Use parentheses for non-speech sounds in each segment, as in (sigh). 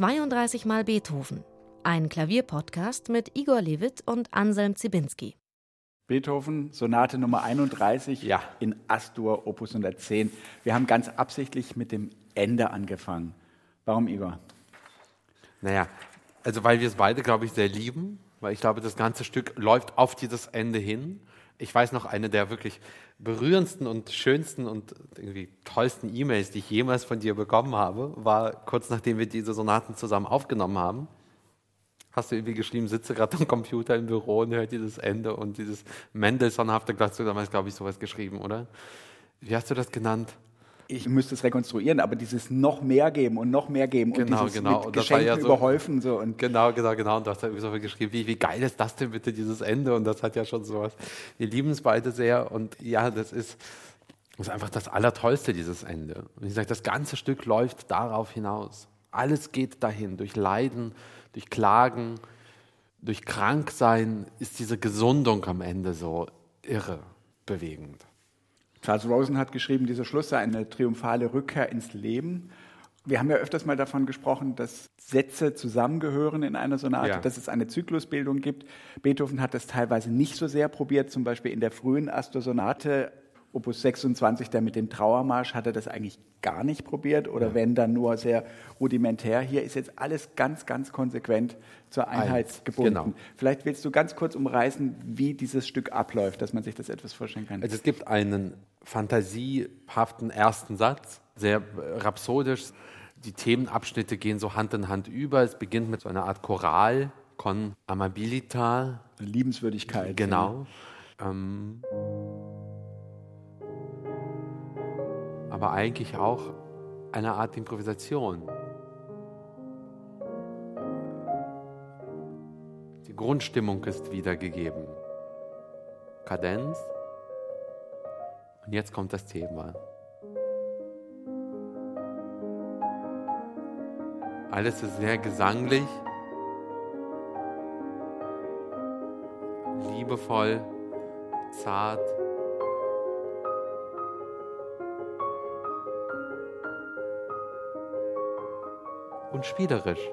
32 Mal Beethoven. Ein Klavierpodcast mit Igor Levit und Anselm Zibinski. Beethoven, Sonate Nummer 31 ja. in Astur, Opus 110. Wir haben ganz absichtlich mit dem Ende angefangen. Warum, Igor? Naja, also weil wir es beide, glaube ich, sehr lieben, weil ich glaube, das ganze Stück läuft auf dieses Ende hin ich weiß noch, eine der wirklich berührendsten und schönsten und irgendwie tollsten E-Mails, die ich jemals von dir bekommen habe, war kurz nachdem wir diese Sonaten zusammen aufgenommen haben. Hast du irgendwie geschrieben, sitze gerade am Computer im Büro und hört dieses Ende und dieses Mendelssohnhafte, hast du damals, glaube ich, sowas geschrieben, oder? Wie hast du das genannt? Ich müsste es rekonstruieren, aber dieses noch mehr geben und noch mehr geben genau, und dieses genau. mit und Geschenken ja so, überhäufen. So und genau, genau, genau. Und du hast so geschrieben, wie, wie geil ist das denn bitte, dieses Ende? Und das hat ja schon sowas. Wir lieben es beide sehr und ja, das ist, das ist einfach das Allertollste, dieses Ende. Und ich sage, das ganze Stück läuft darauf hinaus. Alles geht dahin, durch Leiden, durch Klagen, durch Kranksein ist diese Gesundung am Ende so irre bewegend. Charles Rosen hat geschrieben, dieser Schluss sei eine triumphale Rückkehr ins Leben. Wir haben ja öfters mal davon gesprochen, dass Sätze zusammengehören in einer Sonate, ja. dass es eine Zyklusbildung gibt. Beethoven hat das teilweise nicht so sehr probiert, zum Beispiel in der frühen Astor-Sonate Opus 26, der mit dem Trauermarsch, hat er das eigentlich gar nicht probiert oder ja. wenn dann nur sehr rudimentär. Hier ist jetzt alles ganz, ganz konsequent zur Einheit gebunden. Genau. Vielleicht willst du ganz kurz umreißen, wie dieses Stück abläuft, dass man sich das etwas vorstellen kann. Also es gibt einen fantasiehaften ersten Satz, sehr rhapsodisch. Die Themenabschnitte gehen so Hand in Hand über. Es beginnt mit so einer Art Choral, con amabilita. Liebenswürdigkeit. Genau. Ja. Ähm, aber eigentlich auch eine Art Improvisation. Die Grundstimmung ist wiedergegeben. Kadenz. Und jetzt kommt das Thema. Alles ist sehr gesanglich, liebevoll, zart. Und spielerisch.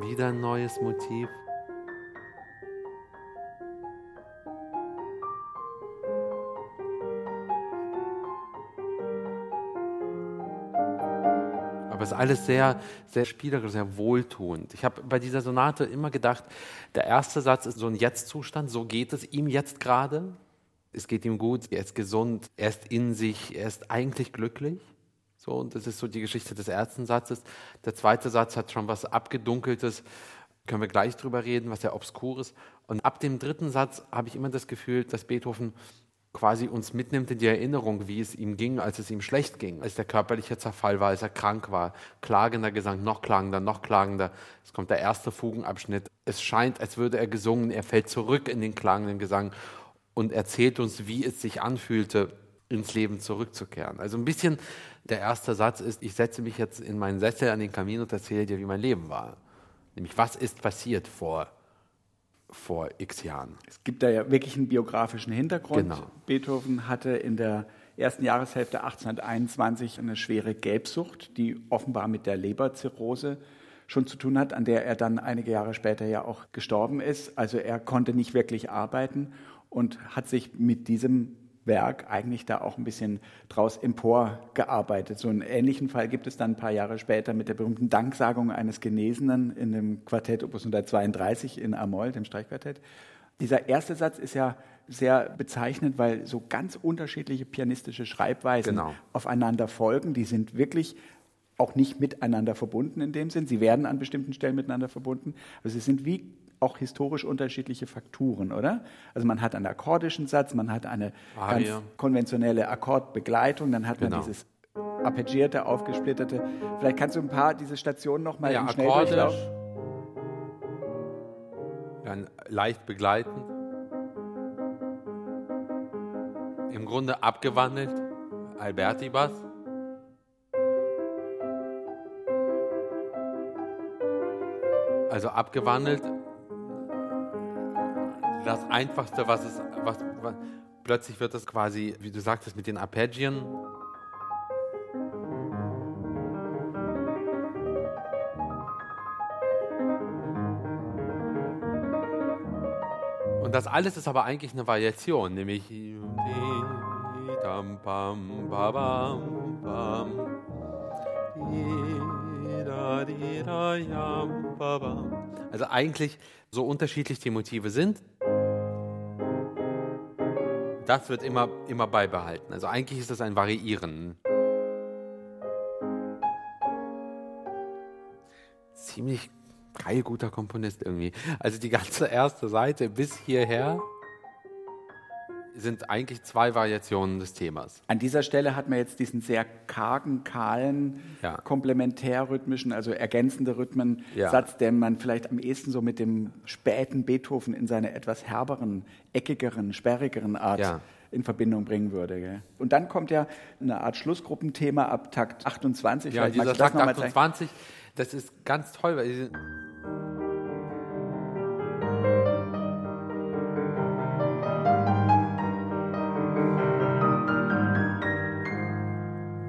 Wieder ein neues Motiv. Alles sehr, sehr spielerisch, sehr wohltuend. Ich habe bei dieser Sonate immer gedacht, der erste Satz ist so ein Jetzt-Zustand, so geht es ihm jetzt gerade. Es geht ihm gut, er ist gesund, er ist in sich, er ist eigentlich glücklich. So, und das ist so die Geschichte des ersten Satzes. Der zweite Satz hat schon was Abgedunkeltes, können wir gleich drüber reden, was ja obskur ist. Und ab dem dritten Satz habe ich immer das Gefühl, dass Beethoven quasi uns mitnimmt in die Erinnerung, wie es ihm ging, als es ihm schlecht ging, als der körperliche Zerfall war, als er krank war. Klagender Gesang, noch klagender, noch klagender. Es kommt der erste Fugenabschnitt. Es scheint, als würde er gesungen. Er fällt zurück in den klagenden Gesang und erzählt uns, wie es sich anfühlte, ins Leben zurückzukehren. Also ein bisschen der erste Satz ist, ich setze mich jetzt in meinen Sessel an den Kamin und erzähle dir, wie mein Leben war. Nämlich, was ist passiert vor vor x Jahren. Es gibt da ja wirklich einen biografischen Hintergrund. Genau. Beethoven hatte in der ersten Jahreshälfte 1821 eine schwere Gelbsucht, die offenbar mit der Leberzirrhose schon zu tun hat, an der er dann einige Jahre später ja auch gestorben ist. Also er konnte nicht wirklich arbeiten und hat sich mit diesem Werk eigentlich da auch ein bisschen draus emporgearbeitet. So einen ähnlichen Fall gibt es dann ein paar Jahre später mit der berühmten Danksagung eines Genesenen in dem Quartett Opus 132 in Amol, dem Streichquartett. Dieser erste Satz ist ja sehr bezeichnend, weil so ganz unterschiedliche pianistische Schreibweisen genau. aufeinander folgen. Die sind wirklich auch nicht miteinander verbunden in dem Sinn. Sie werden an bestimmten Stellen miteinander verbunden, aber sie sind wie auch historisch unterschiedliche Fakturen, oder? Also man hat einen akkordischen Satz, man hat eine Arie. ganz konventionelle Akkordbegleitung, dann hat man genau. dieses arpeggierte, aufgesplitterte. Vielleicht kannst du ein paar diese Stationen noch mal ja, im Schnelldurchlauf. Dann leicht begleitend. Im Grunde abgewandelt. Alberti Bass. Also abgewandelt. Das Einfachste, was es, was, was plötzlich wird das quasi, wie du sagtest, mit den Arpeggien. Und das alles ist aber eigentlich eine Variation, nämlich also eigentlich so unterschiedlich die Motive sind, das wird immer, immer beibehalten. Also eigentlich ist das ein Variieren. Ziemlich geil guter Komponist irgendwie. Also die ganze erste Seite bis hierher sind eigentlich zwei Variationen des Themas. An dieser Stelle hat man jetzt diesen sehr kargen, kahlen, ja. komplementärrhythmischen, also ergänzende Rhythmen, ja. Den man vielleicht am ehesten so mit dem späten Beethoven in seiner etwas herberen, eckigeren, sperrigeren Art ja. in Verbindung bringen würde. Gell? Und dann kommt ja eine Art Schlussgruppenthema ab Takt 28. Ja, dieser Takt 28, das ist ganz toll, weil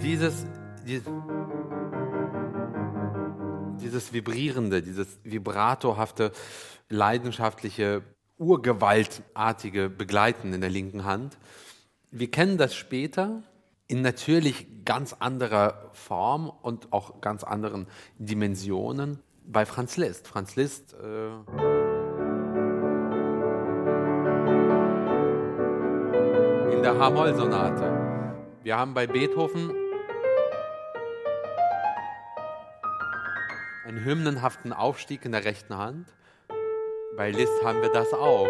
dieses, dieses, dieses vibrierende, dieses vibratohafte, leidenschaftliche, urgewaltartige Begleiten in der linken Hand. Wir kennen das später in natürlich ganz anderer Form und auch ganz anderen Dimensionen bei Franz Liszt. Franz Liszt äh in der H-Moll-Sonate. Wir haben bei Beethoven einen hymnenhaften Aufstieg in der rechten Hand. Bei Liszt haben wir das auch.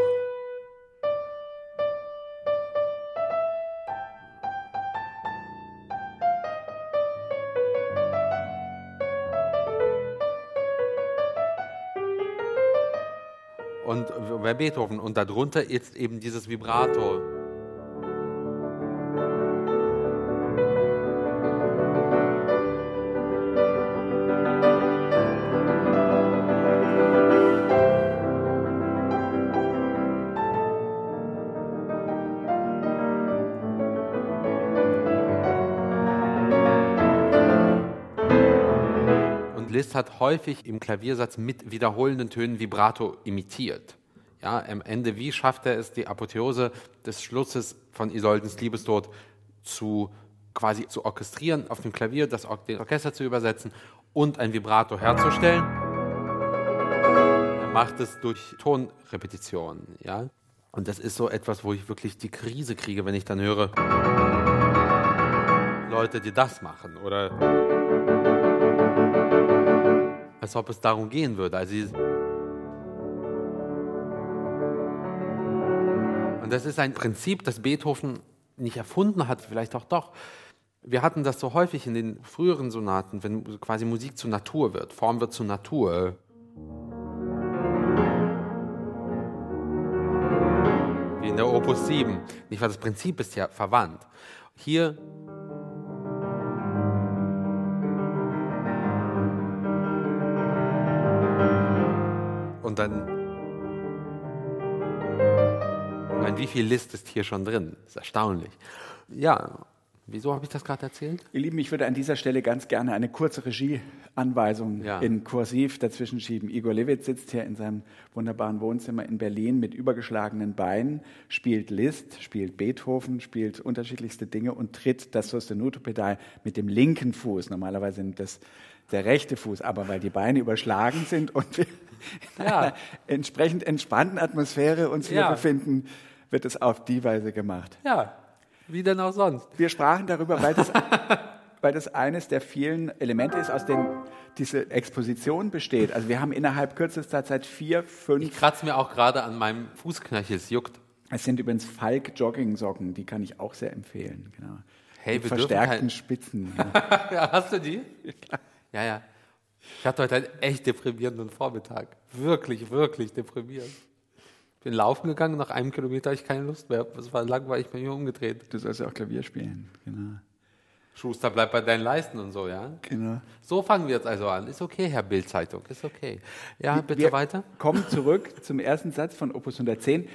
Und bei Beethoven und darunter ist eben dieses Vibrato. Hat häufig im Klaviersatz mit wiederholenden Tönen Vibrato imitiert. Ja, am Ende, wie schafft er es, die Apotheose des Schlusses von Isoldens Liebestod zu quasi zu orchestrieren auf dem Klavier, das Or den Orchester zu übersetzen und ein Vibrato herzustellen? Er macht es durch Tonrepetitionen. Ja? Und das ist so etwas, wo ich wirklich die Krise kriege, wenn ich dann höre, Leute, die das machen oder als ob es darum gehen würde. Also und das ist ein Prinzip, das Beethoven nicht erfunden hat, vielleicht auch doch. Wir hatten das so häufig in den früheren Sonaten, wenn quasi Musik zur Natur wird, Form wird zur Natur. Wie in der Opus 7. Nicht wahr? Das Prinzip ist ja verwandt. Hier Und dann. Ich meine, wie viel List ist hier schon drin? Das ist erstaunlich. Ja, wieso habe ich das gerade erzählt? Ihr Lieben, ich würde an dieser Stelle ganz gerne eine kurze Regieanweisung ja. in Kursiv dazwischen schieben. Igor Levit sitzt hier in seinem wunderbaren Wohnzimmer in Berlin mit übergeschlagenen Beinen, spielt Liszt, spielt Beethoven, spielt unterschiedlichste Dinge und tritt das Sostenuto-Pedal mit dem linken Fuß. Normalerweise sind das der rechte Fuß, aber weil die Beine überschlagen sind und wir in ja. einer entsprechend entspannten Atmosphäre uns hier ja. befinden, wird es auf die Weise gemacht. Ja, wie denn auch sonst. Wir sprachen darüber, weil das, (laughs) weil das eines der vielen Elemente ist, aus denen diese Exposition besteht. Also wir haben innerhalb kürzester Zeit vier, fünf... Ich kratze mir auch gerade an meinem Fußknöchel, es juckt. Es sind übrigens Falk-Jogging-Socken, die kann ich auch sehr empfehlen. Genau. Hey, Mit verstärkten halt Spitzen. (laughs) Ja. ja, hast du die? Ja, klar. Ja, ja. Ich hatte heute einen echt deprimierenden Vormittag. Wirklich, wirklich deprimierend. Ich bin laufen gegangen, nach einem Kilometer hatte ich keine Lust mehr. Es war langweilig, ich bin hier umgedreht. Du sollst ja auch Klavier spielen, genau. Schuster bleibt bei deinen Leisten und so, ja? Genau. So fangen wir jetzt also an. Ist okay, Herr Bildzeitung, ist okay. Ja, bitte Wir weiter. Kommen zurück (laughs) zum ersten Satz von Opus 110.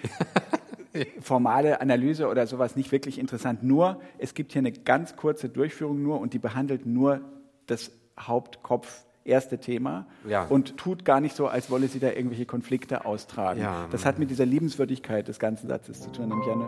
(laughs) Formale Analyse oder sowas nicht wirklich interessant. Nur, es gibt hier eine ganz kurze Durchführung nur und die behandelt nur das Hauptkopf erste Thema Ja. und tut gar nicht so, als wolle sie da irgendwelche Konflikte austragen. Ja. Das hat mit dieser Liebenswürdigkeit des ganzen Satzes zu tun, nämlich eine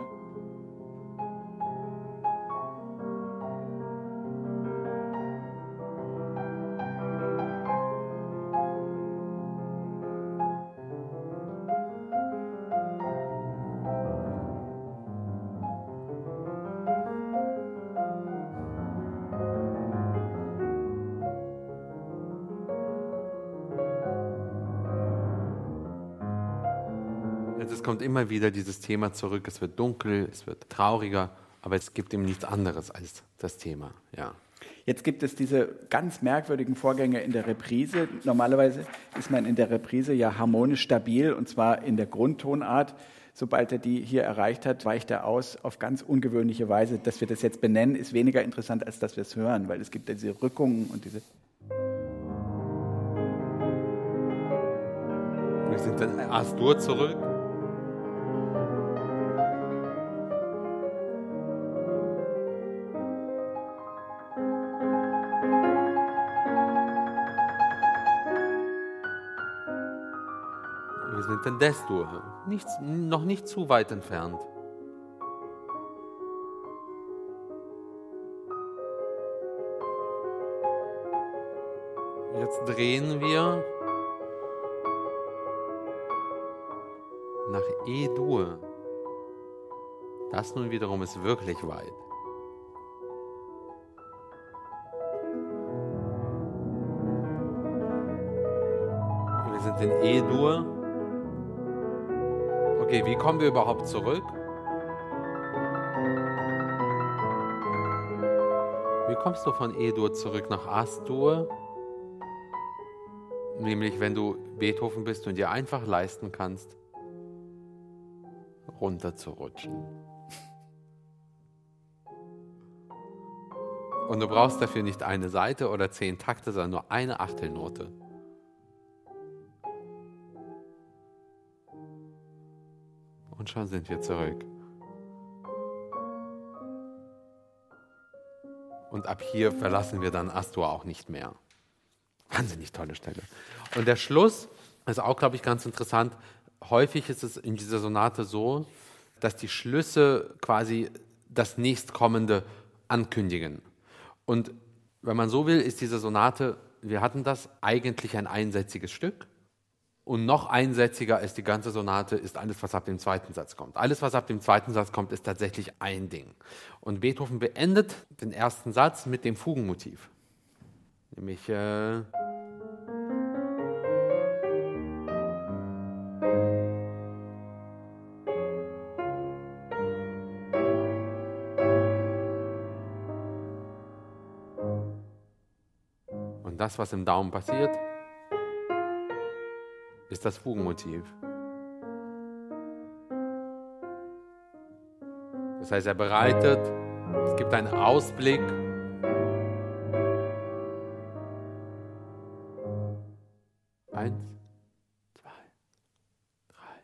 Es kommt immer wieder dieses Thema zurück. Es wird dunkel, es wird trauriger, aber es gibt ihm nichts anderes als das Thema. Ja. Jetzt gibt es diese ganz merkwürdigen Vorgänge in der Reprise. Normalerweise ist man in der Reprise ja harmonisch stabil und zwar in der Grundtonart. Sobald er die hier erreicht hat, weicht er aus auf ganz ungewöhnliche Weise. Dass wir das jetzt benennen, ist weniger interessant, als dass wir es hören, weil es gibt ja diese Rückungen und diese. Wir sind dann Astur zurück. In Destur, Nichts, noch nicht zu weit entfernt. Jetzt drehen wir nach E-Dur. Das nun wiederum ist wirklich weit. Wir sind in E-Dur. Okay, wie kommen wir überhaupt zurück? Wie kommst du von E-Dur zurück nach As-Dur? Nämlich, wenn du Beethoven bist und dir einfach leisten kannst, runterzurutschen. Und du brauchst dafür nicht eine Seite oder zehn Takte, sondern nur eine Achtelnote. Und schon sind wir zurück. Und ab hier verlassen wir dann Astur auch nicht mehr. Wahnsinnig tolle Stelle. Und der Schluss ist auch, glaube ich, ganz interessant. Häufig ist es in dieser Sonate so, dass die Schlüsse quasi das nächstkommende ankündigen. Und wenn man so will, ist diese Sonate, wir hatten das, eigentlich ein einsätziges Stück. Und noch einsätziger als die ganze Sonate ist alles, was ab dem zweiten Satz kommt. Alles, was ab dem zweiten Satz kommt, ist tatsächlich ein Ding. Und Beethoven beendet den ersten Satz mit dem Fugenmotiv. Nämlich. Äh, Und das, was im Daumen passiert, ist das Fugenmotiv. Das heißt, er bereitet, es gibt einen Ausblick. Eins, zwei, drei.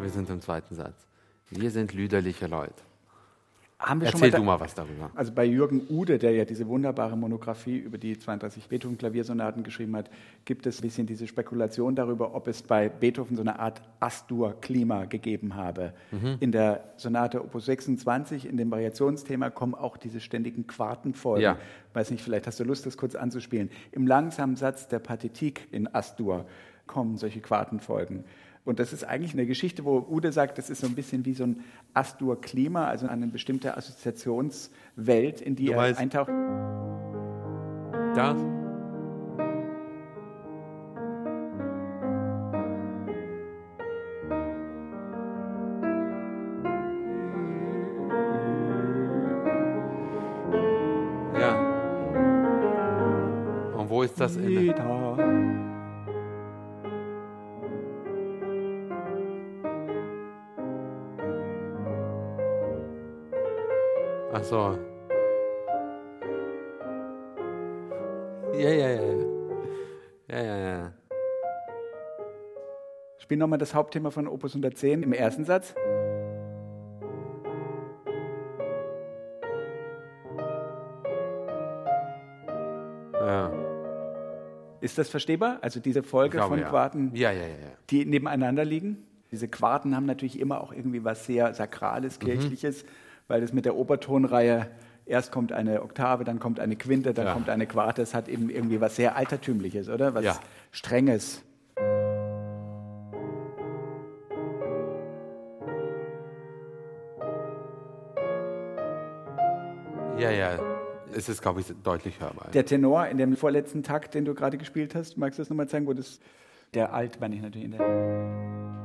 Wir sind im zweiten Satz. Wir sind lüderliche Leute. Haben wir schon Erzähl mal da- du mal was darüber. Also bei Jürgen Ude, der ja diese wunderbare Monographie über die 32 Beethoven-Klaviersonaten geschrieben hat, gibt es ein bisschen diese Spekulation darüber, ob es bei Beethoven so eine Art Astur-Klima gegeben habe. Mhm. In der Sonate Opus 26, in dem Variationsthema, kommen auch diese ständigen Quartenfolgen. Ja. Weiß nicht, vielleicht hast du Lust, das kurz anzuspielen. Im langsamen Satz der Partitik in Astur kommen solche Quartenfolgen. Und das ist eigentlich eine Geschichte, wo Ude sagt, das ist so ein bisschen wie so ein Astur-Klima, also eine bestimmte Assoziationswelt, in die Du er meinst- eintaucht. Das? Ja. Und wo ist das in so. Ja, ja, ja. Ja, ja, ja. Spiel nochmal das Hauptthema von Opus 110 im ersten Satz. ja. Ist das verstehbar? Also diese Folge glaube, von ja. Quarten, Ja, ja, die nebeneinander liegen? Diese Quarten haben natürlich immer auch irgendwie was sehr Sakrales, Mhm. Weil das mit der Obertonreihe erst kommt eine Oktave, dann kommt eine Quinte, dann Ja. kommt eine Quarte. Das hat eben irgendwie was sehr Altertümliches, oder? Was Ja. Strenges. Ja, ja. Es ist, glaube ich, deutlich hörbar. Der Tenor in dem vorletzten Takt, den du gerade gespielt hast, magst du das nochmal zeigen, wo das. Der Alt, meine ich natürlich in der.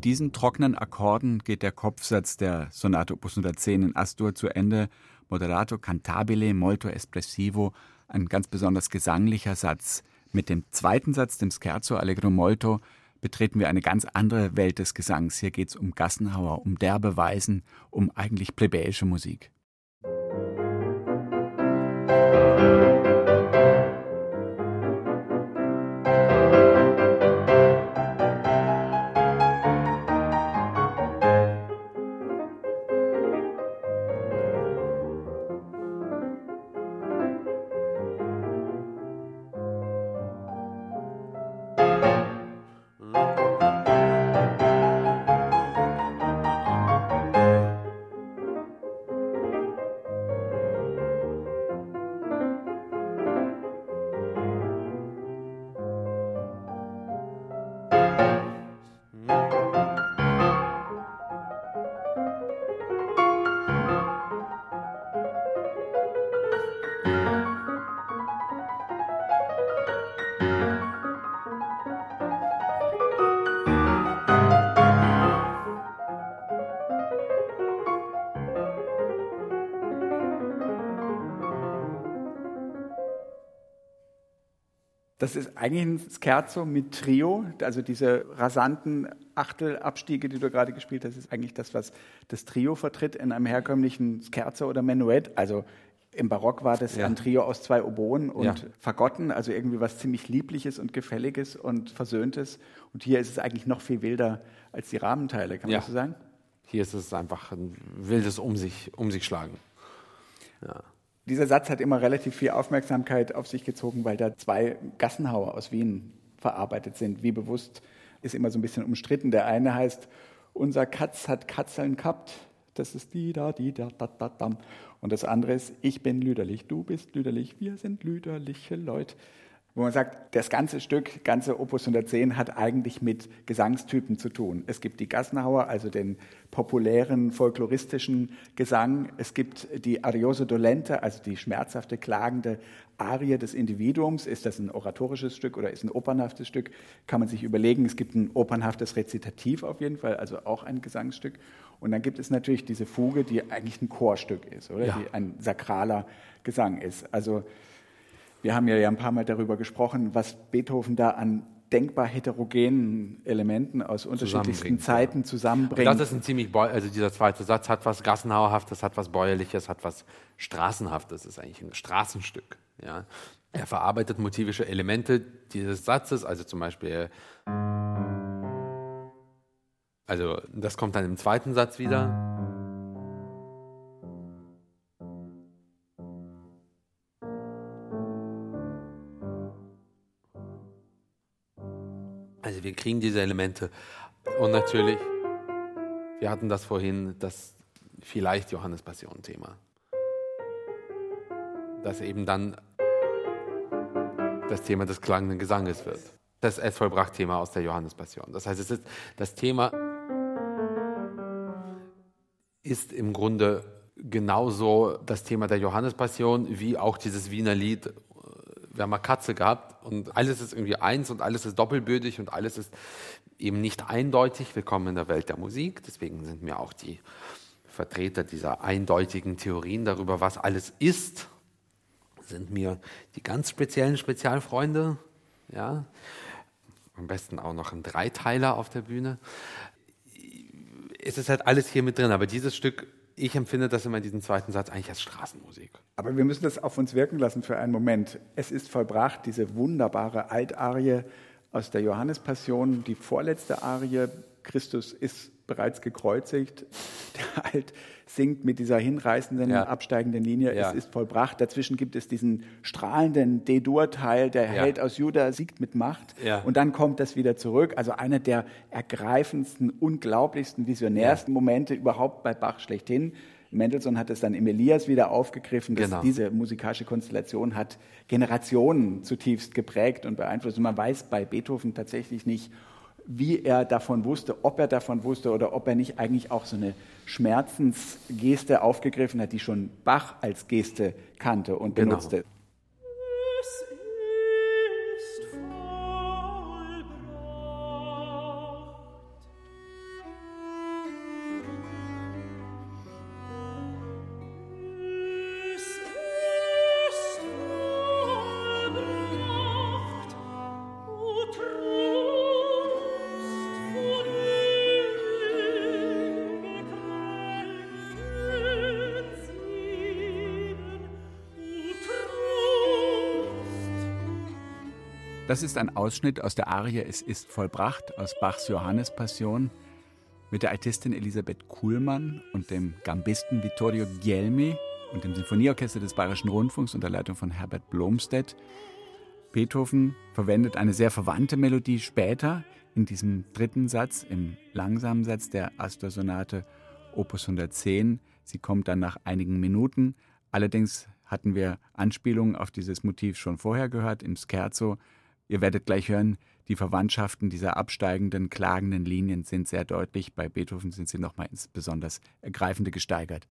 Mit diesen trockenen Akkorden geht der Kopfsatz der Sonate Opus 110 in Astur zu Ende. Moderato cantabile, molto espressivo, ein ganz besonders gesanglicher Satz. Mit dem zweiten Satz, dem Scherzo Allegro molto, betreten wir eine ganz andere Welt des Gesangs. Hier geht es um Gassenhauer, um derbe Weisen, um eigentlich plebejische Musik. Das ist eigentlich ein Scherzo mit Trio, also diese rasanten Achtelabstiege, die du gerade gespielt hast, ist eigentlich das, was das Trio vertritt in einem herkömmlichen Scherzo oder Menuett. Also im Barock war das Ja. ein Trio aus zwei Oboen und Ja. Fagotten, also irgendwie was ziemlich Liebliches und Gefälliges und Versöhntes. Und hier ist es eigentlich noch viel wilder als die Rahmenteile, kann man Ja. das so sagen? Hier ist es einfach ein wildes Um sich, um sich schlagen. Dieser Satz hat immer relativ viel Aufmerksamkeit auf sich gezogen, weil da zwei Gassenhauer aus Wien verarbeitet sind. Wie bewusst ist immer so ein bisschen umstritten. Der eine heißt, unser Katz hat Katzeln gehabt. Das ist die da, die da, da, da, dam. Und das andere ist, ich bin lüderlich, du bist lüderlich, wir sind lüderliche Leute. Wo man sagt, das ganze Stück, ganze Opus 110 hat eigentlich mit Gesangstypen zu tun. Es gibt die Gassenhauer, also den populären folkloristischen Gesang. Es gibt die Arioso dolente, also die schmerzhafte, klagende Arie des Individuums. Ist das ein oratorisches Stück oder ist ein opernhaftes Stück? Kann man sich überlegen. Es gibt ein opernhaftes Rezitativ auf jeden Fall, also auch ein Gesangsstück. Und dann gibt es natürlich diese Fuge, die eigentlich ein Chorstück ist, oder? Ja. Die ein sakraler Gesang ist. Also wir haben ja ein paar Mal darüber gesprochen, was Beethoven da an denkbar heterogenen Elementen aus unterschiedlichsten Zusammenbringt, Zeiten Und zusammenbringt. das ist ein ziemlich, Bäu also dieser zweite Satz hat was Gassenhauerhaftes, hat was Bäuerliches, hat was Straßenhaftes, ist eigentlich ein Straßenstück. Ja. Er verarbeitet motivische Elemente dieses Satzes, also zum Beispiel, also das kommt dann im zweiten Satz wieder. Also wir kriegen diese Elemente und natürlich, wir hatten das vorhin, das vielleicht Johannes Passion Thema. Das eben dann das Thema des klangenden Gesanges wird. Das S vollbracht Thema aus der Johannes Passion. Das heißt, es ist das Thema ist im Grunde genauso das Thema der Johannes Passion wie auch dieses Wiener Lied wir haben mal Katze gehabt und alles ist irgendwie eins und alles ist doppelbödig und alles ist eben nicht eindeutig. Willkommen in der Welt der Musik. Deswegen sind mir auch die Vertreter dieser eindeutigen Theorien darüber, was alles ist, sind mir die ganz speziellen Spezialfreunde, ja, am besten auch noch ein Dreiteiler auf der Bühne. Es ist halt alles hier mit drin, aber dieses Stück, ich empfinde das immer in diesem zweiten Satz eigentlich als Straßenmusik. Aber wir müssen das auf uns wirken lassen für einen Moment. Es ist vollbracht, diese wunderbare Altarie aus der Johannespassion, die vorletzte Arie, Christus ist bereits gekreuzigt. (laughs) Der Alt singt mit dieser hinreißenden, ja. absteigenden Linie, ja. es ist vollbracht. Dazwischen gibt es diesen strahlenden D-Dur-Teil, der. Held aus Juda siegt mit Macht. Und dann kommt das wieder zurück. Also einer der ergreifendsten, unglaublichsten, visionärsten Momente überhaupt bei Bach schlechthin. Mendelssohn hat es dann im Elias wieder aufgegriffen, dass genau. diese musikalische Konstellation hat Generationen zutiefst geprägt und beeinflusst. Und man weiß bei Beethoven tatsächlich nicht, wie er davon wusste, ob er davon wusste oder ob er nicht eigentlich auch so eine Schmerzensgeste aufgegriffen hat, die schon Bach als Geste kannte und genau. benutzte. Das ist ein Ausschnitt aus der Arie Es ist vollbracht aus Bachs Johannespassion mit der Altistin Elisabeth Kuhlmann und dem Gambisten Vittorio Gielmi und dem Sinfonieorchester des Bayerischen Rundfunks unter Leitung von Herbert Blomstedt. Beethoven verwendet eine sehr verwandte Melodie später in diesem dritten Satz, im langsamen Satz der Astor-Sonate Opus 110. Sie kommt dann nach einigen Minuten. Allerdings hatten wir Anspielungen auf dieses Motiv schon vorher gehört im Scherzo Ihr werdet gleich hören, die Verwandtschaften dieser absteigenden, klagenden Linien sind sehr deutlich. Bei Beethoven sind sie nochmal ins besonders Ergreifende gesteigert.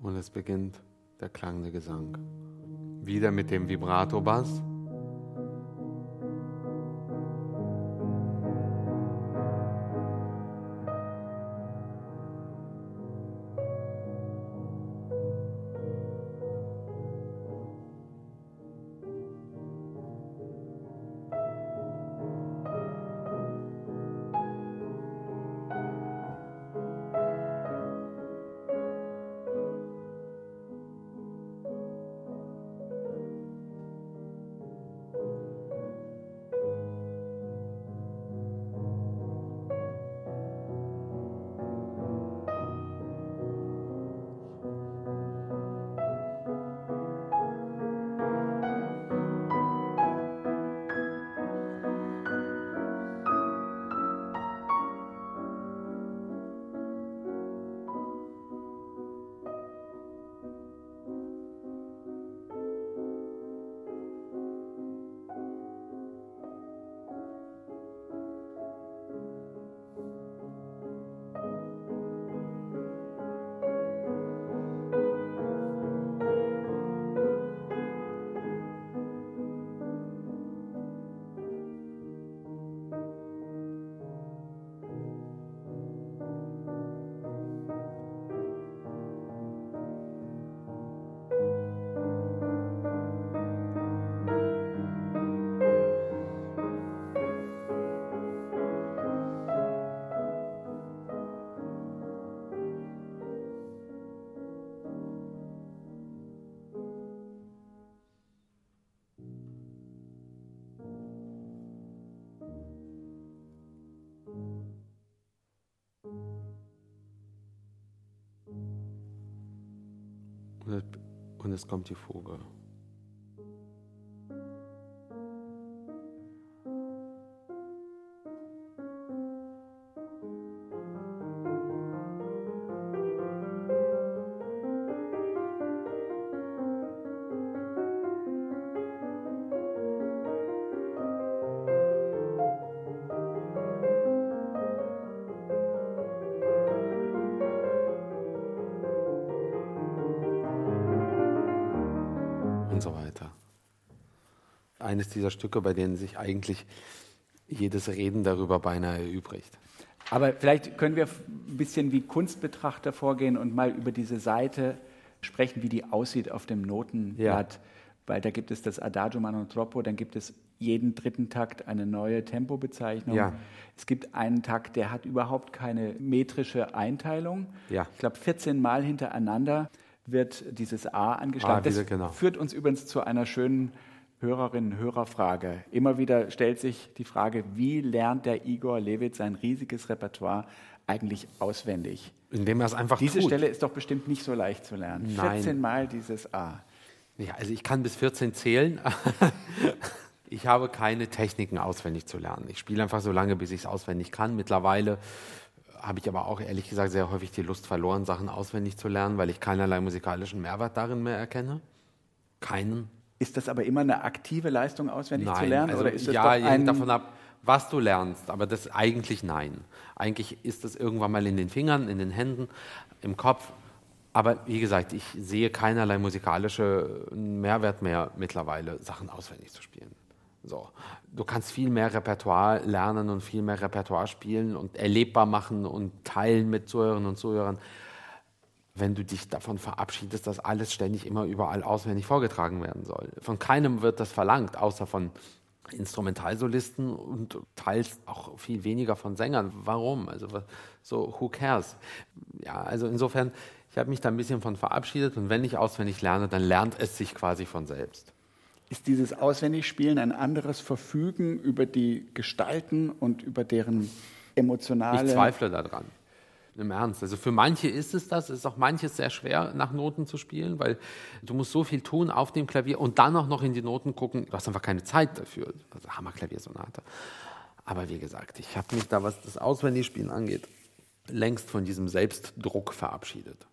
Und es beginnt der klangende Gesang. Wieder mit dem Vibrato-Bass. Und es kommt die Fuge. Eines dieser Stücke, bei denen sich eigentlich jedes Reden darüber beinahe erübrigt. Aber vielleicht können wir ein bisschen wie Kunstbetrachter vorgehen und mal über diese Seite sprechen, wie die aussieht auf dem Notenblatt. Ja. Weil da gibt es das Adagio Mano Troppo, dann gibt es jeden dritten Takt eine neue Tempobezeichnung. Ja. Es gibt einen Takt, der hat überhaupt keine metrische Einteilung. Ja. Ich glaube, 14 Mal hintereinander wird dieses A angeschlagen. Ah, diese, genau. Das führt uns übrigens zu einer schönen Hörerinnen-Hörerfrage. Immer wieder stellt sich die Frage, wie lernt der Igor Levit sein riesiges Repertoire eigentlich auswendig? Indem er es einfach Diese tut. Stelle ist doch bestimmt nicht so leicht zu lernen. Nein. 14 Mal dieses A. Ja, also ich kann bis 14 zählen. (laughs) ich habe keine Techniken auswendig zu lernen. Ich spiele einfach so lange, bis ich es auswendig kann. Mittlerweile habe ich aber auch ehrlich gesagt sehr häufig die Lust verloren, Sachen auswendig zu lernen, weil ich keinerlei musikalischen Mehrwert darin mehr erkenne. Keinen. Ist das aber immer eine aktive Leistung, auswendig nein, zu lernen? Also, oder ist das ja, doch ein davon ab, was du lernst, aber das eigentlich nein. Eigentlich ist das irgendwann mal in den Fingern, in den Händen, im Kopf. Aber wie gesagt, ich sehe keinerlei musikalische Mehrwert mehr mittlerweile, Sachen auswendig zu spielen. So. Du kannst viel mehr Repertoire lernen und viel mehr Repertoire spielen und erlebbar machen und teilen mit Zuhörern und Zuhörern, wenn du dich davon verabschiedest, dass alles ständig immer überall auswendig vorgetragen werden soll. Von keinem wird das verlangt, außer von Instrumentalsolisten und teils auch viel weniger von Sängern. Warum? Also so, who cares? Ja, also insofern, ich habe mich da ein bisschen von verabschiedet und wenn ich auswendig lerne, dann lernt es sich quasi von selbst ist dieses Auswendigspielen ein anderes Verfügen über die Gestalten und über deren emotionale. Ich zweifle daran. Im Ernst. Also für manche ist es das. Es ist auch manches sehr schwer, nach Noten zu spielen, weil du musst so viel tun auf dem Klavier und dann auch noch in die Noten gucken. Du hast einfach keine Zeit dafür. Also Hammerklaviersonate. Aber wie gesagt, ich habe mich da, was das Auswendigspielen angeht, längst von diesem Selbstdruck verabschiedet.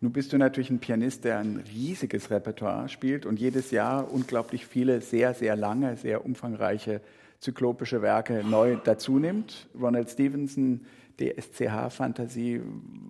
Nun bist du natürlich ein Pianist, der ein riesiges Repertoire spielt und jedes Jahr unglaublich viele sehr, sehr lange, sehr umfangreiche zyklopische Werke neu dazu nimmt. Ronald Stevenson DSCH-Fantasie,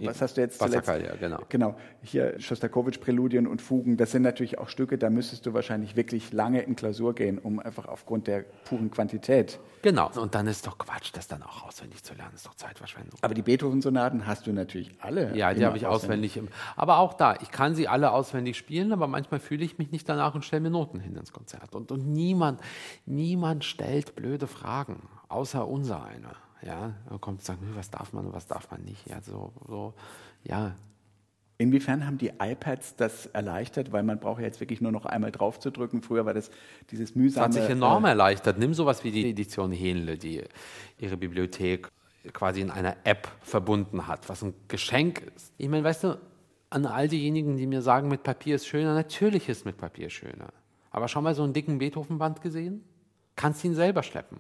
was hast du jetzt zuletzt? ja, genau. Genau, hier Schostakowitsch-Präludien und Fugen, das sind natürlich auch Stücke, da müsstest du wahrscheinlich wirklich lange in Klausur gehen, um einfach aufgrund der puren Quantität. Genau, und dann ist doch Quatsch, das dann auch auswendig zu lernen, ist doch Zeitverschwendung. Aber die Beethoven-Sonaten hast du natürlich alle. Ja, die habe ich auswendig. Im, aber auch da, ich kann sie alle auswendig spielen, aber manchmal fühle ich mich nicht danach und stelle mir Noten hin ins Konzert. Und, und niemand, niemand stellt blöde Fragen, außer unser einer. Ja, dann kommt und sagt, was darf man und was darf man nicht. Ja, so, so, ja. Inwiefern haben die iPads das erleichtert? Weil man braucht ja jetzt wirklich nur noch einmal drauf zu drücken. Früher war das dieses mühsame... Das hat sich enorm äh, erleichtert. Nimm sowas wie die Edition Hähnle, die ihre Bibliothek quasi in einer App verbunden hat, was ein Geschenk ist. Ich meine, weißt du, an all diejenigen, die mir sagen, mit Papier ist schöner, natürlich ist mit Papier schöner. Aber schon mal so einen dicken Beethoven-Band gesehen? Kannst ihn selber schleppen.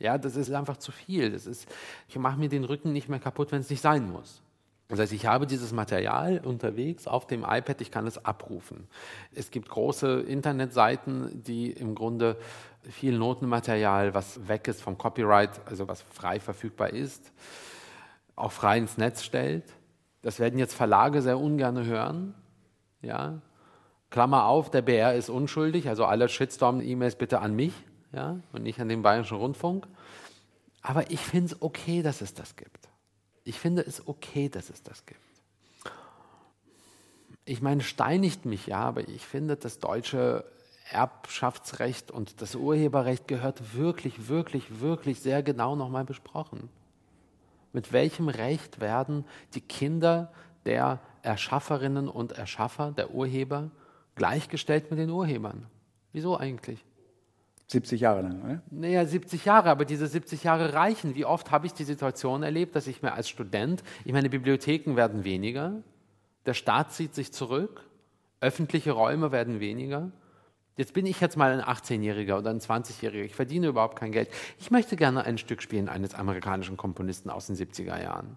Ja, das ist einfach zu viel. Das ist, ich mache mir den Rücken nicht mehr kaputt, wenn es nicht sein muss. Das heißt, ich habe dieses Material unterwegs auf dem iPad, ich kann es abrufen. Es gibt große Internetseiten, die im Grunde viel Notenmaterial, was weg ist vom Copyright, also was frei verfügbar ist, auch frei ins Netz stellt. Das werden jetzt Verlage sehr ungern hören. Ja. Klammer auf, der BR ist unschuldig, also alle Shitstorm-E-Mails bitte an mich ja, und nicht an den Bayerischen Rundfunk. Aber ich finde es okay, dass es das gibt. Ich finde es okay, dass es das gibt. Ich meine, steinigt mich ja, aber ich finde, das deutsche Erbschaftsrecht und das Urheberrecht gehört wirklich, wirklich, wirklich sehr genau nochmal besprochen. Mit welchem Recht werden die Kinder der Erschafferinnen und Erschaffer, der Urheber, gleichgestellt mit den Urhebern? Wieso eigentlich? 70 Jahre lang, oder? Naja, 70 Jahre, aber diese 70 Jahre reichen. Wie oft habe ich die Situation erlebt, dass ich mir als Student, ich meine, Bibliotheken werden weniger, der Staat zieht sich zurück, öffentliche Räume werden weniger. Jetzt bin ich jetzt mal ein 18-Jähriger oder ein 20-Jähriger, ich verdiene überhaupt kein Geld. Ich möchte gerne ein Stück spielen eines amerikanischen Komponisten aus den 70er Jahren.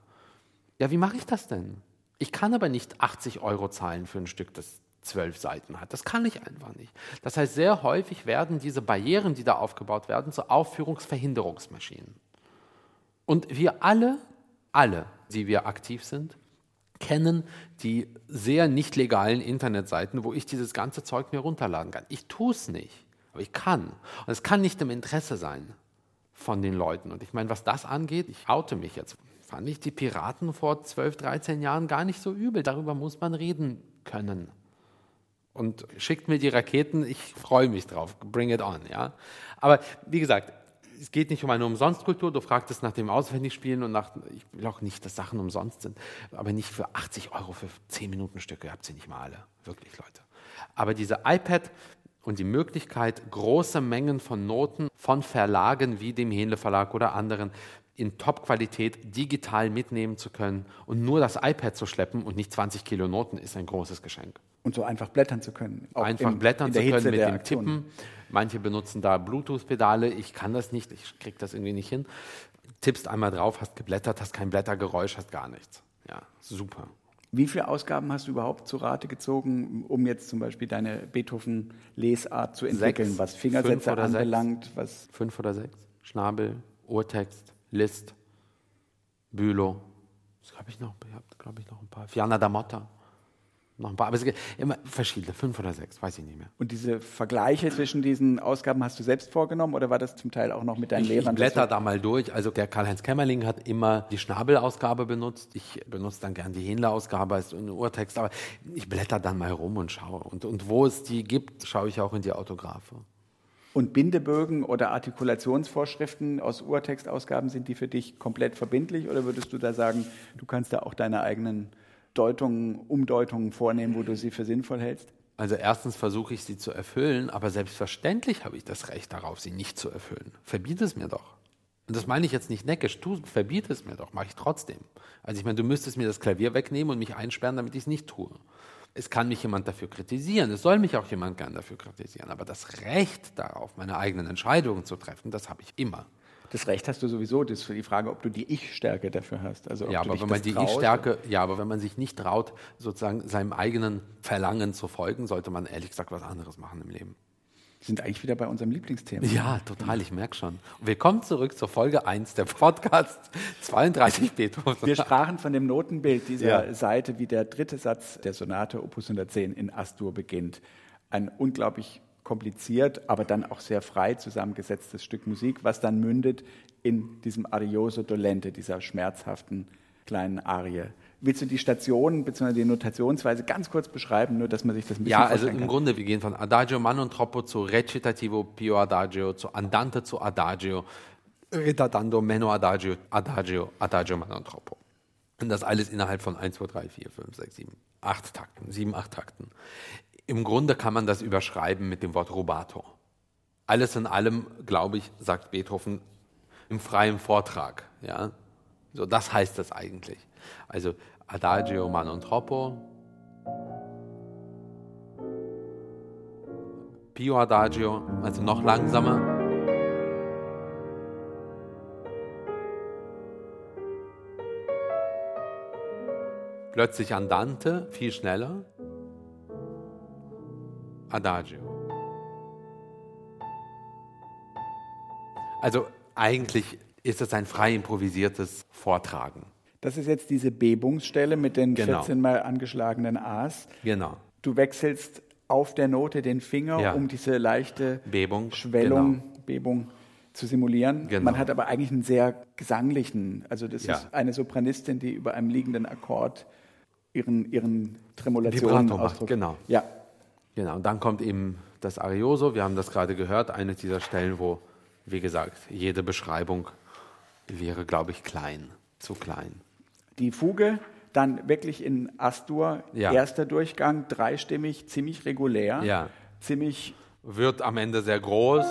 Ja, wie mache ich das denn? Ich kann aber nicht 80 Euro zahlen für ein Stück, das zwölf Seiten hat. Das kann ich einfach nicht. Das heißt, sehr häufig werden diese Barrieren, die da aufgebaut werden, zu Aufführungsverhinderungsmaschinen. Und wir alle, alle, die wir aktiv sind, kennen die sehr nicht legalen Internetseiten, wo ich dieses ganze Zeug mir runterladen kann. Ich tue es nicht, aber ich kann. Und es kann nicht im Interesse sein von den Leuten. Und ich meine, was das angeht, ich oute mich jetzt. Fand ich die Piraten vor 12, 13 Jahren gar nicht so übel. Darüber muss man reden können und schickt mir die Raketen, ich freue mich drauf, bring it on. Ja? Aber wie gesagt, es geht nicht um eine Umsonstkultur, du fragtest nach dem Auswendigspielen und nach, ich will auch nicht, dass Sachen umsonst sind, aber nicht für 80 Euro für 10 Minuten Stücke, ihr habt sie nicht mal alle, wirklich Leute. Aber diese iPad und die Möglichkeit, große Mengen von Noten von Verlagen wie dem Hähnle Verlag oder anderen in Top-Qualität digital mitnehmen zu können und nur das iPad zu schleppen und nicht 20 Kilo Noten ist ein großes Geschenk. Und so einfach blättern zu können. einfach in, blättern in zu können mit dem Aktion. Tippen. Manche benutzen da Bluetooth-Pedale. Ich kann das nicht, ich kriege das irgendwie nicht hin. Tippst einmal drauf, hast geblättert, hast kein Blättergeräusch, hast gar nichts. Ja, super. Wie viele Ausgaben hast du überhaupt zu Rate gezogen, um jetzt zum Beispiel deine Beethoven-Lesart zu entwickeln, sechs, was Fingersätze anbelangt? Sechs, was fünf oder sechs. Schnabel, Urtext, List, Bülow. Was habe ich noch? Ich habe, glaube ich, noch ein paar. Fianna da Motta noch ein paar, aber es gibt immer verschiedene, fünf oder sechs, weiß ich nicht mehr. Und diese Vergleiche zwischen diesen Ausgaben hast du selbst vorgenommen oder war das zum Teil auch noch mit deinen ich, Lehrern? Ich blätter da mal durch. Also der Karl-Heinz Kämmerling hat immer die Schnabel-Ausgabe benutzt. Ich benutze dann gern die Händler-Ausgabe als Urtext, aber ich blätter dann mal rum und schaue. Und, und wo es die gibt, schaue ich auch in die Autographe. Und Bindebögen oder Artikulationsvorschriften aus Urtextausgaben, sind die für dich komplett verbindlich oder würdest du da sagen, du kannst da auch deine eigenen Deutungen, Umdeutungen vornehmen, wo du sie für sinnvoll hältst? Also erstens versuche ich sie zu erfüllen, aber selbstverständlich habe ich das Recht darauf, sie nicht zu erfüllen. Verbiete es mir doch. Und das meine ich jetzt nicht neckisch. Du verbiete es mir doch, mache ich trotzdem. Also ich meine, du müsstest mir das Klavier wegnehmen und mich einsperren, damit ich es nicht tue. Es kann mich jemand dafür kritisieren, es soll mich auch jemand gern dafür kritisieren, aber das Recht darauf, meine eigenen Entscheidungen zu treffen, das habe ich immer. Das Recht hast du sowieso. Das ist für die Frage, ob du die Ich-Stärke dafür hast. Also, ja, aber wenn man die Ich-Stärke, ja, aber wenn man sich nicht traut, sozusagen seinem eigenen Verlangen zu folgen, sollte man ehrlich gesagt was anderes machen im Leben. Wir sind eigentlich wieder bei unserem Lieblingsthema. Ja, total, ich merke schon. Wir kommen zurück zur Folge 1 der Podcast 32 (laughs) Beethoven. Wir sprachen von dem Notenbild dieser ja. Seite, wie der dritte Satz der Sonate Opus 110 in Astur beginnt. Ein unglaublich kompliziert, aber dann auch sehr frei zusammengesetztes Stück Musik, was dann mündet in diesem Arioso dolente, dieser schmerzhaften kleinen Arie. Willst du die Stationen bzw. die Notationsweise ganz kurz beschreiben, nur dass man sich das ein bisschen Ja, also im kann? Grunde, wir gehen von Adagio man und troppo zu Recitativo pio Adagio, zu Andante zu Adagio, Ritardando meno Adagio, Adagio, Adagio man und troppo. Und das alles innerhalb von 1, 2, 3, 4, 5, 6, 7, 8 Takten, 7, 8 Takten. Im Grunde kann man das überschreiben mit dem Wort Rubato. Alles in allem, glaube ich, sagt Beethoven im freien Vortrag. Ja? So, das heißt es eigentlich. Also Adagio man und troppo. Pio Adagio, also noch langsamer. Plötzlich Andante, viel schneller. Adagio. Also eigentlich ist es ein frei improvisiertes Vortragen. Das ist jetzt diese Bebungsstelle mit den genau. 14 mal angeschlagenen A's. Genau. Du wechselst auf der Note den Finger, ja. um diese leichte Bebung, Schwellung, genau. Bebung zu simulieren. Genau. Man hat aber eigentlich einen sehr gesanglichen, also das ja. ist eine Sopranistin, die über einem liegenden Akkord ihren, ihren Tremolationen ausdrückt. Genau. Ja, Genau, und dann kommt eben das Arioso. Wir haben das gerade gehört, eine dieser Stellen, wo, wie gesagt, jede Beschreibung wäre, glaube ich, klein, zu klein. Die Fuge dann wirklich in Astur, ja. erster Durchgang, dreistimmig, ziemlich regulär, ja. ziemlich. Wird am Ende sehr groß.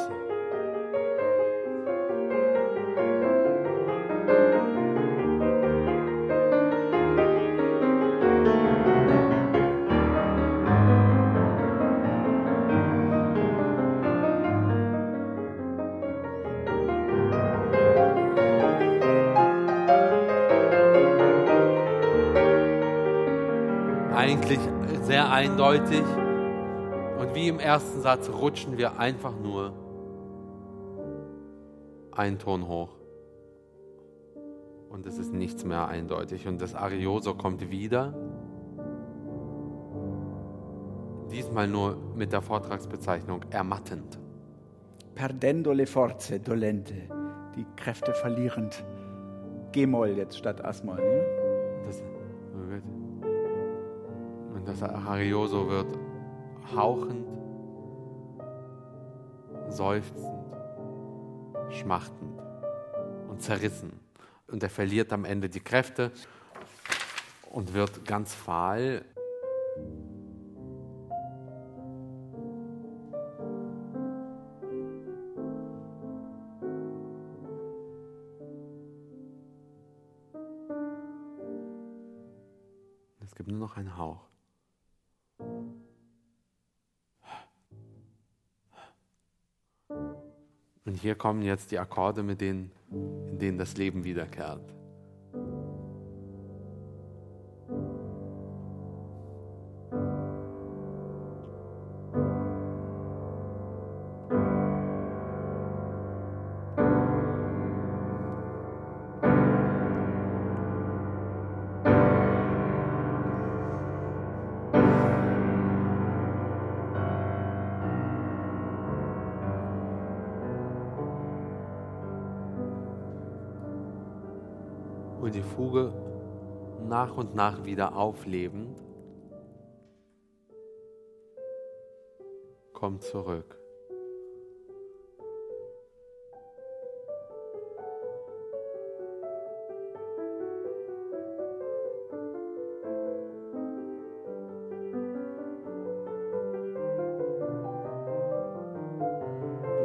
Eindeutig. Und wie im ersten Satz rutschen wir einfach nur einen Ton hoch. Und es ist nichts mehr eindeutig. Und das Arioso kommt wieder. Diesmal nur mit der Vortragsbezeichnung ermattend. Perdendo le forze dolente, die Kräfte verlierend. G-Moll jetzt statt As-Moll. Ne? Arioso wird hauchend, seufzend, schmachtend und zerrissen. Und er verliert am Ende die Kräfte und wird ganz fahl. Es gibt nur noch einen Hauch. Hier kommen jetzt die Akkorde, mit denen, in denen das Leben wiederkehrt. Nach und nach wieder auflebend kommt zurück.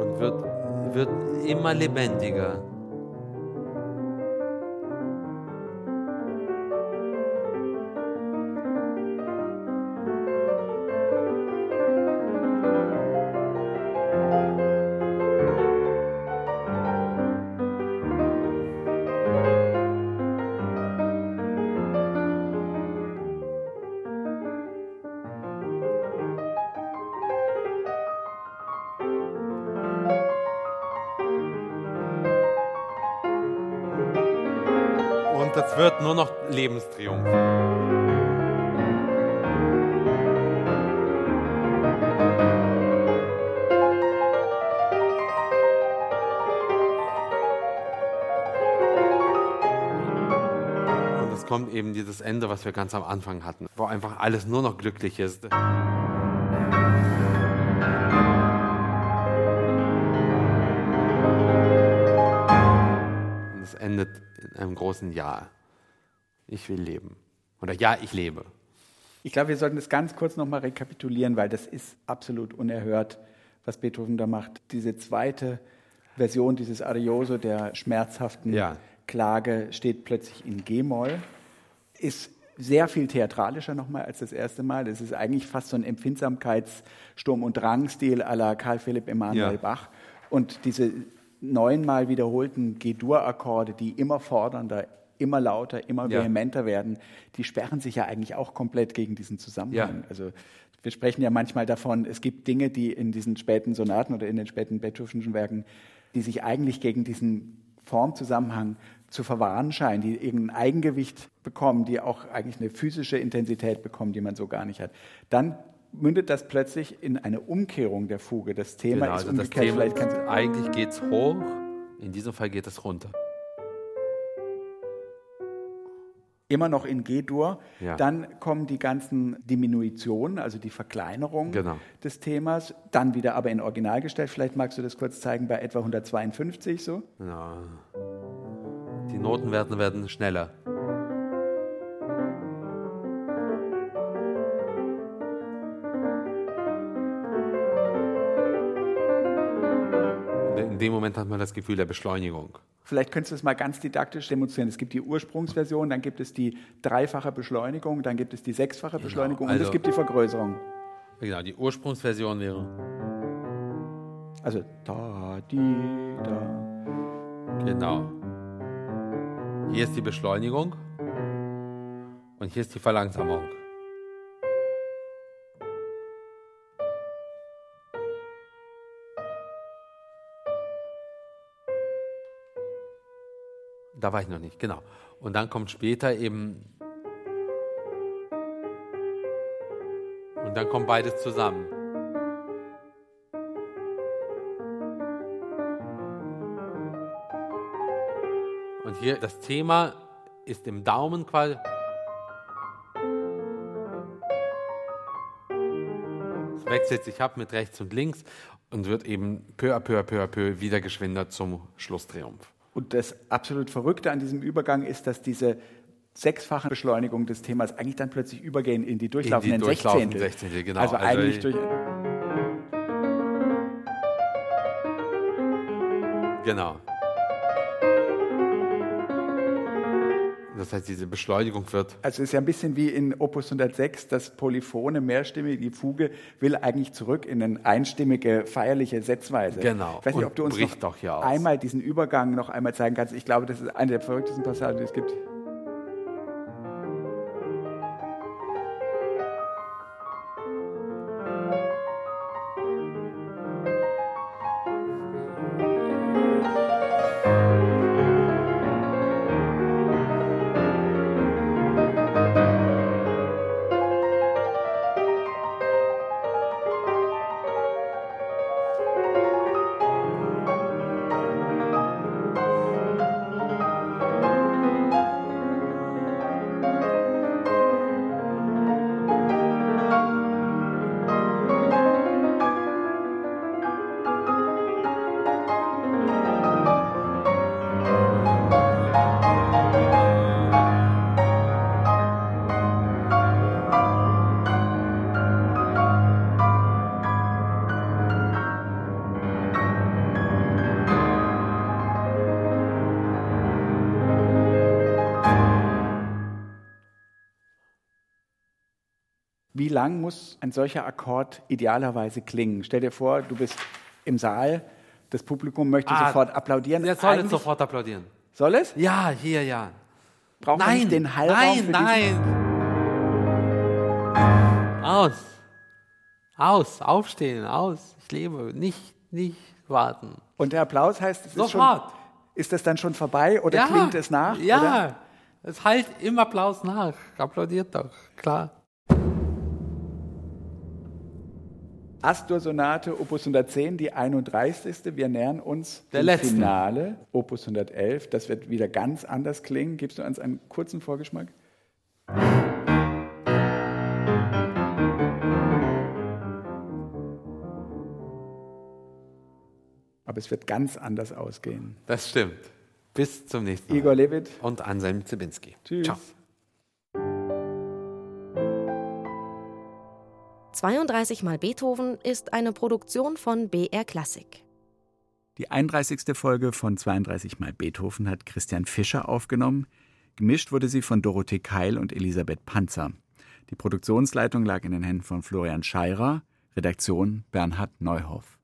Und wird immer lebendiger. Wird nur noch Lebenstriumph. Und es kommt eben dieses Ende, was wir ganz am Anfang hatten, wo einfach alles nur noch glücklich ist. Und es endet in einem großen Ja. Ich will leben. Oder Ja, ich lebe. Ich glaube, wir sollten das ganz kurz nochmal rekapitulieren, weil das ist absolut unerhört, was Beethoven da macht. Diese zweite Version dieses Arioso der schmerzhaften Ja. Klage steht plötzlich in G-Moll, ist sehr viel theatralischer nochmal als das erste Mal. Das ist eigentlich fast so ein Empfindsamkeitssturm- und Drangstil à la Karl Philipp Emanuel Ja. Bach. Und diese neunmal wiederholten G-Dur-Akkorde, die immer fordernder, immer lauter, immer Ja. vehementer werden, die sperren sich ja eigentlich auch komplett gegen diesen Zusammenhang. Ja. Also wir sprechen ja manchmal davon, es gibt Dinge, die in diesen späten Sonaten oder in den späten Beethovenschen Werken, die sich eigentlich gegen diesen Formzusammenhang zu verwahren scheinen, die irgendein Eigengewicht bekommen, die auch eigentlich eine physische Intensität bekommen, die man so gar nicht hat. Dann mündet das plötzlich in eine Umkehrung der Fuge. Das Thema Genau, ist also das umgekehrt. Thema, Vielleicht eigentlich geht es hoch, in diesem Fall geht es runter. Immer noch in G-Dur. Ja. Dann kommen die ganzen Diminutionen, also die Verkleinerung Genau. des Themas. Dann wieder aber in Original gestellt. Vielleicht magst du das kurz zeigen bei etwa 152 so. Ja. Die Noten werden, werden schneller. In dem Moment hat man das Gefühl der Beschleunigung. Vielleicht könntest du es mal ganz didaktisch demonstrieren. Es gibt die Ursprungsversion, dann gibt es die dreifache Beschleunigung, dann gibt es die sechsfache Beschleunigung und es also- gibt die Vergrößerung. Genau, die Ursprungsversion wäre. Also da, die, da. Genau. Hier ist die Beschleunigung und hier ist die Verlangsamung. Da war ich noch nicht, genau. Und dann kommt später eben. Und dann kommt beides zusammen. Und hier das Thema ist im Daumen quasi. Es wechselt sich ab mit rechts und links und wird eben peu à peu à peu à peu wieder geschwinder zum Schlusstriumph. Und das absolut Verrückte an diesem Übergang ist, dass diese sechsfache Beschleunigung des Themas eigentlich dann plötzlich übergehen in die durchlaufenden, in die durchlaufenden Sechzehntel. Sechzehntel. Genau. Also, Also eigentlich ich- durch. Genau. Das heißt, diese Beschleunigung wird. Also es ist ja ein bisschen wie in Opus 106, das polyphone, mehrstimmige, die Fuge will eigentlich zurück in eine einstimmige, feierliche Setzweise. Genau. Ich weiß nicht, Und ob du uns noch einmal diesen Übergang noch einmal zeigen kannst. Ich glaube, das ist eine der verrücktesten Passagen, die es gibt. Lang muss ein solcher Akkord idealerweise klingen? Stell dir vor, du bist im Saal, das Publikum möchte Ah, sofort applaudieren. Jetzt soll Eigentlich- sofort applaudieren. Soll es? Ja, hier, ja. Braucht man Nein, nicht den Hallraum für nein, diesen- nein. Aus. Aus, aufstehen, aus. Ich lebe. Nicht, nicht warten. Und der Applaus heißt, es ist schon, ist das dann schon vorbei oder ja, klingt es nach? Ja, Oder? es halt im Applaus nach. Applaudiert doch, klar. Astur-Sonate Opus 110, die 31. Wir nähern uns Der dem letzten. Finale, Opus 111. Das wird wieder ganz anders klingen. Gibst du uns einen kurzen Vorgeschmack? Aber es wird ganz anders ausgehen. Das stimmt. Bis zum nächsten Mal. Igor Levit, Und Anselm Zibinski. tschüss. Ciao. 32 mal Beethoven ist eine Produktion von BR Klassik. Die 31. Folge von 32 mal Beethoven hat Christian Fischer aufgenommen. Gemischt wurde sie von Dorothee Keil und Elisabeth Panzer. Die Produktionsleitung lag in den Händen von Florian Scheirer, Redaktion Bernhard Neuhoff.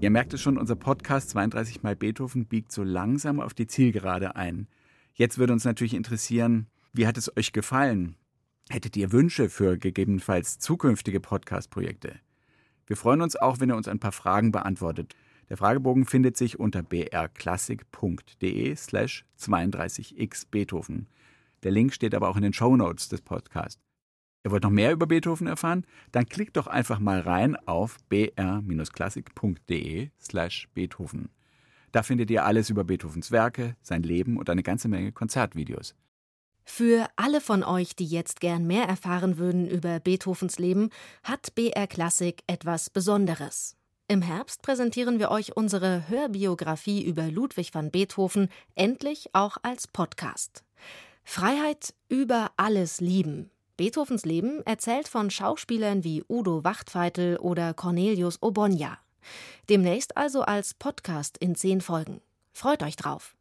Ihr merkt es schon, unser Podcast 32 mal Beethoven biegt so langsam auf die Zielgerade ein. Jetzt würde uns natürlich interessieren, wie hat es euch gefallen? Hättet ihr Wünsche für gegebenenfalls zukünftige Podcast-Projekte? Wir freuen uns auch, wenn ihr uns ein paar Fragen beantwortet. Der Fragebogen findet sich unter brklassik.de slash 32x Beethoven. Der Link steht aber auch in den Shownotes des Podcasts. Ihr wollt noch mehr über Beethoven erfahren? Dann klickt doch einfach mal rein auf br-klassik.de slash Beethoven. Da findet ihr alles über Beethovens Werke, sein Leben und eine ganze Menge Konzertvideos. Für alle von euch, die jetzt gern mehr erfahren würden über Beethovens Leben, hat BR Klassik etwas Besonderes. Im Herbst präsentieren wir euch unsere Hörbiografie über Ludwig van Beethoven endlich auch als Podcast. Freiheit über alles lieben. Beethovens Leben erzählt von Schauspielern wie Udo Wachtfeitel oder Cornelius Obonja. Demnächst also als Podcast in zehn Folgen. Freut euch drauf.